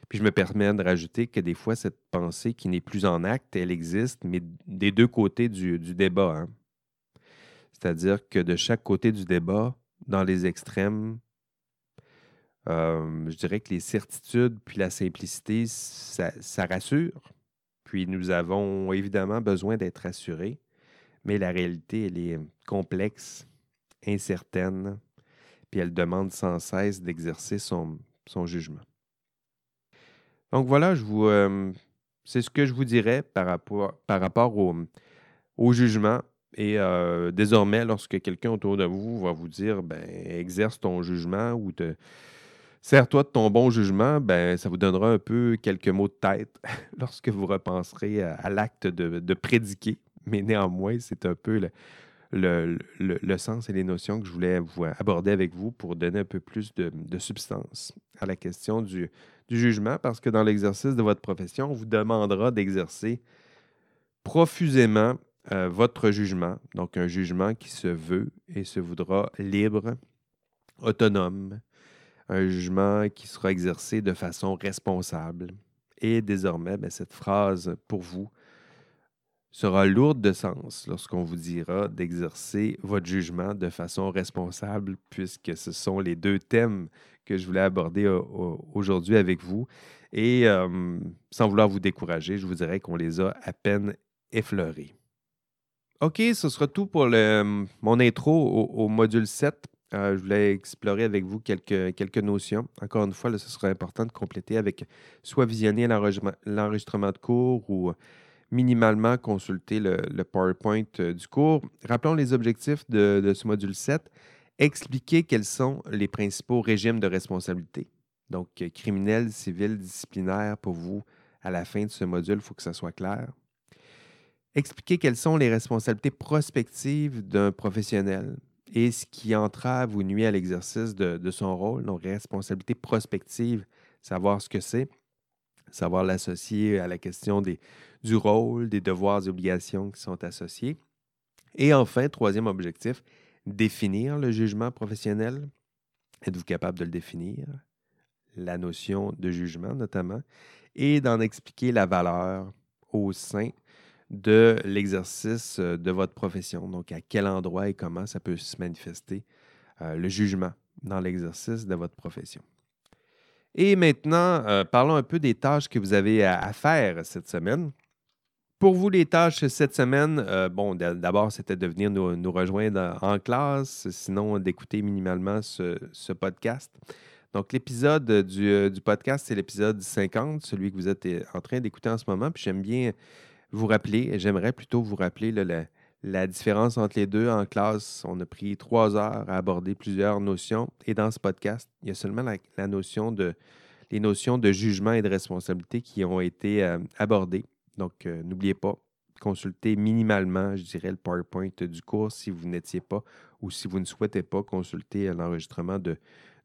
Puis je me permets de rajouter que des fois, cette pensée qui n'est plus en acte, elle existe, mais des deux côtés du, débat. Hein. C'est-à-dire que de chaque côté du débat, dans les extrêmes, euh, je dirais que les certitudes puis la simplicité, ça, rassure. Puis nous avons évidemment besoin d'être rassurés, mais la réalité, elle est complexe, incertaine, puis elle demande sans cesse d'exercer son, jugement. Donc voilà, je vous, euh, c'est ce que je vous dirais par rapport, par rapport au, au jugement. Et euh, désormais, lorsque quelqu'un autour de vous va vous dire ben, exerce ton jugement ou te sers-toi de ton bon jugement, ben, ça vous donnera un peu quelques mots de tête lorsque vous repenserez à, l'acte de, prédiquer. Mais néanmoins, c'est un peu le, le, sens et les notions que je voulais aborder avec vous pour donner un peu plus de, substance à la question du, du jugement, parce que dans l'exercice de votre profession, on vous demandera d'exercer profusément euh, votre jugement, donc un jugement qui se veut et se voudra libre, autonome, un jugement qui sera exercé de façon responsable. Et désormais, ben, cette phrase pour vous sera lourde de sens lorsqu'on vous dira d'exercer votre jugement de façon responsable, puisque ce sont les deux thèmes que je voulais aborder aujourd'hui avec vous. Et euh, sans vouloir vous décourager, je vous dirais qu'on les a à peine effleurés. OK, ce sera tout pour mon intro au, module 7. Euh, je voulais explorer avec vous quelques, quelques notions. Encore une fois, ce sera important de compléter avec soit visionner l'enregistrement de cours ou minimalement consulter le, PowerPoint euh, du cours. Rappelons les objectifs de, de, ce module 7. Expliquer quels sont les principaux régimes de responsabilité. Donc, criminel, civil, disciplinaire, pour vous, à la fin de ce module, il faut que ça soit clair expliquer quelles sont les responsabilités prospectives d'un professionnel et ce qui entrave ou nuit à l'exercice de, son rôle. Donc, responsabilité prospective, savoir ce que c'est, savoir l'associer à la question du rôle, des devoirs et obligations qui sont associés. Et enfin, troisième objectif, définir le jugement professionnel. Êtes-vous capable de le définir? La notion de jugement notamment, et d'en expliquer la valeur au sein de l'exercice euh, de votre profession. Donc, à quel endroit et comment ça peut se manifester euh, le jugement dans l'exercice de votre profession. Et maintenant, euh, parlons un peu des tâches que vous avez à, faire cette semaine. Pour vous, les tâches cette semaine, bon, d'abord, c'était de venir nous, rejoindre en classe, sinon d'écouter minimalement ce, podcast. Donc, l'épisode du, du, podcast, c'est l'épisode 50, celui que vous êtes en train d'écouter en ce moment. Puis j'aime bien vous rappeler, j'aimerais plutôt vous rappeler la, différence entre les deux. En classe, on a pris trois heures à aborder plusieurs notions. Et dans ce podcast, il y a seulement la, notion de, les notions de jugement et de responsabilité qui ont été euh, abordées. Donc, euh, n'oubliez pas, consulter minimalement, je dirais, le PowerPoint du cours si vous n'étiez pas ou si vous ne souhaitez pas consulter l'enregistrement de,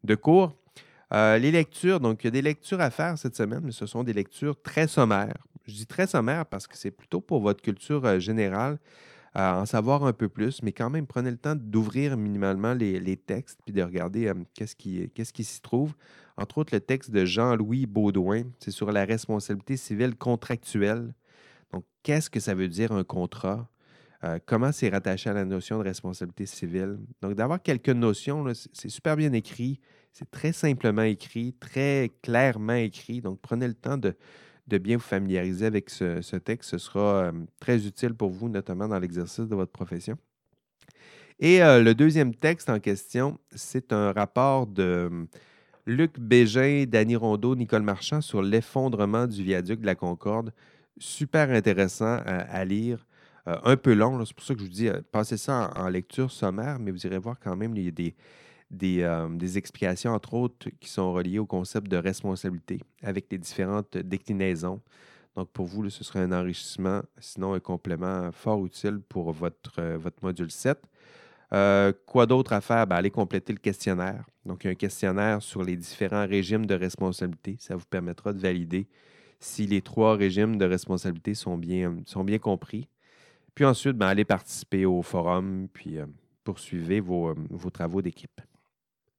de cours. Euh, les lectures, donc il y a des lectures à faire cette semaine, mais ce sont des lectures très sommaires. Je dis très sommaire parce que c'est plutôt pour votre culture euh, générale. à en savoir un peu plus, mais quand même, prenez le temps d'ouvrir minimalement les, textes puis de regarder euh, qu'est-ce qui, s'y trouve. Entre autres, le texte de Jean-Louis Baudouin, c'est sur la responsabilité civile contractuelle. Donc, qu'est-ce que ça veut dire un contrat? Euh, comment c'est rattaché à la notion de responsabilité civile? Donc, d'avoir quelques notions, c'est super bien écrit, c'est très simplement écrit, très clairement écrit. Donc, prenez le temps de, de bien vous familiariser avec ce, texte. Ce sera euh, très utile pour vous, notamment dans l'exercice de votre profession. Et euh, le deuxième texte en question, c'est un rapport de hum, Luc Bégin, Danny Rondeau, Nicole Marchand sur l'effondrement du viaduc de la Concorde. Super intéressant à, lire. Euh, un peu long, c'est pour ça que je vous dis, passez ça en, lecture sommaire, mais vous irez voir quand même, il y a des, euh, des, explications, entre autres, qui sont reliées au concept de responsabilité avec les différentes déclinaisons. Donc, pour vous, ce serait un enrichissement, sinon un complément fort utile pour votre, euh, module 7. Euh, quoi d'autre à faire? Ben, allez compléter le questionnaire. Donc, un questionnaire sur les différents régimes de responsabilité. Ça vous permettra de valider si les trois régimes de responsabilité sont bien, compris. Puis ensuite, ben, allez participer au forum, puis poursuivez vos travaux d'équipe.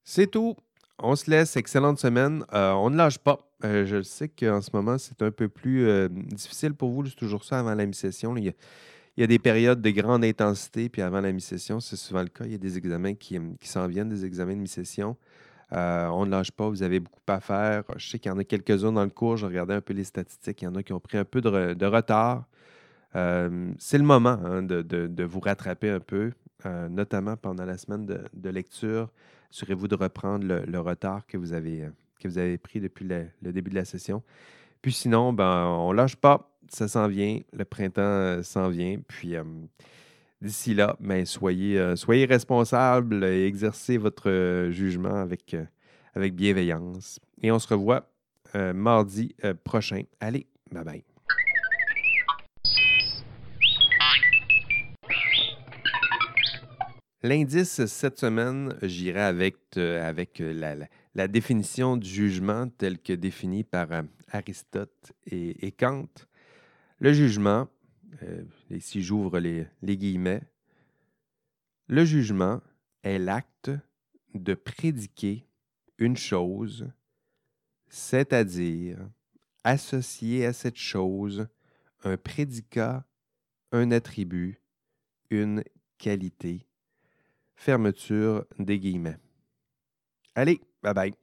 C'est tout. On se laisse. Excellente semaine. Euh, on ne lâche pas. Euh, je sais qu'en ce moment, c'est un peu plus euh, difficile pour vous. C'est toujours ça avant la mi-session. Il, y a des périodes de grande intensité, puis avant la mi-session, c'est souvent le cas. Il y a des examens qui, s'en viennent, des examens de mi-session. on ne lâche pas, vous avez beaucoup à faire. Je sais qu'il y en a quelques-uns dans le cours. Je regardais un peu les statistiques. Il y en a qui ont pris un peu de, retard. c'est le moment hein, de, vous rattraper un peu, notamment pendant la semaine de lecture assurez-vous de reprendre le, retard que vous, avez, euh, que vous avez pris depuis le, début de la session. Puis sinon, ben, on lâche pas, ça s'en vient, le printemps euh, s'en vient. Puis euh, d'ici là, ben, soyez, soyez responsables et exercez votre jugement avec, avec bienveillance. Et on se revoit mardi prochain. Allez, bye bye. L'indice cette semaine, j'irai avec, euh, euh, la, définition du jugement telle que définie par euh, Aristote et, Kant. Le jugement, ici j'ouvre les, les guillemets, le jugement est l'acte de prédiquer une chose, c'est-à-dire associer à cette chose un prédicat, un attribut, une qualité fermeture des guillemets. Allez, bye bye.